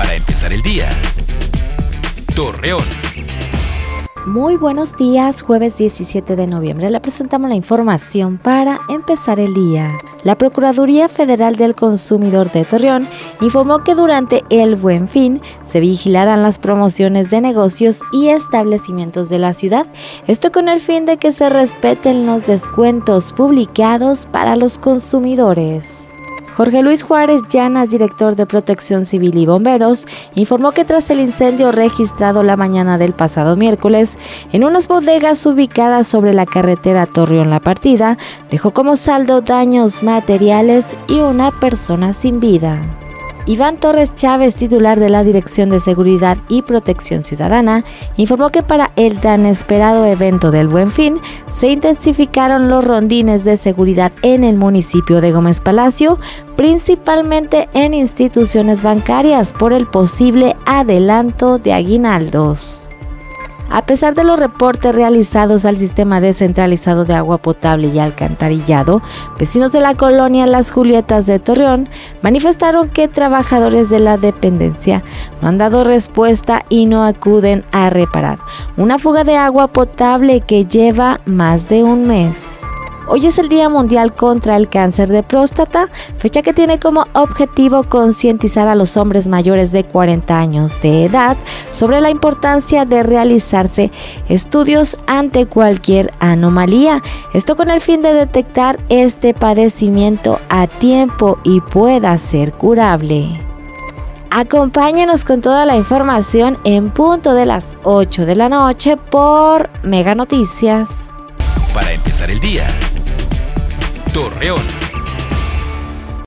para empezar el día. Torreón. Muy buenos días, jueves 17 de noviembre. Le presentamos la información para empezar el día. La Procuraduría Federal del Consumidor de Torreón informó que durante el Buen Fin se vigilarán las promociones de negocios y establecimientos de la ciudad, esto con el fin de que se respeten los descuentos publicados para los consumidores. Jorge Luis Juárez Llanas, director de Protección Civil y Bomberos, informó que tras el incendio registrado la mañana del pasado miércoles en unas bodegas ubicadas sobre la carretera Torreón-La Partida, dejó como saldo daños materiales y una persona sin vida. Iván Torres Chávez, titular de la Dirección de Seguridad y Protección Ciudadana, informó que para el tan esperado evento del Buen Fin se intensificaron los rondines de seguridad en el municipio de Gómez Palacio, principalmente en instituciones bancarias por el posible adelanto de aguinaldos. A pesar de los reportes realizados al sistema descentralizado de agua potable y alcantarillado, vecinos de la colonia Las Julietas de Torreón manifestaron que trabajadores de la dependencia no han dado respuesta y no acuden a reparar una fuga de agua potable que lleva más de un mes. Hoy es el Día Mundial contra el Cáncer de Próstata, fecha que tiene como objetivo concientizar a los hombres mayores de 40 años de edad sobre la importancia de realizarse estudios ante cualquier anomalía. Esto con el fin de detectar este padecimiento a tiempo y pueda ser curable. Acompáñenos con toda la información en punto de las 8 de la noche por Mega Noticias. Para empezar el día. Torreón.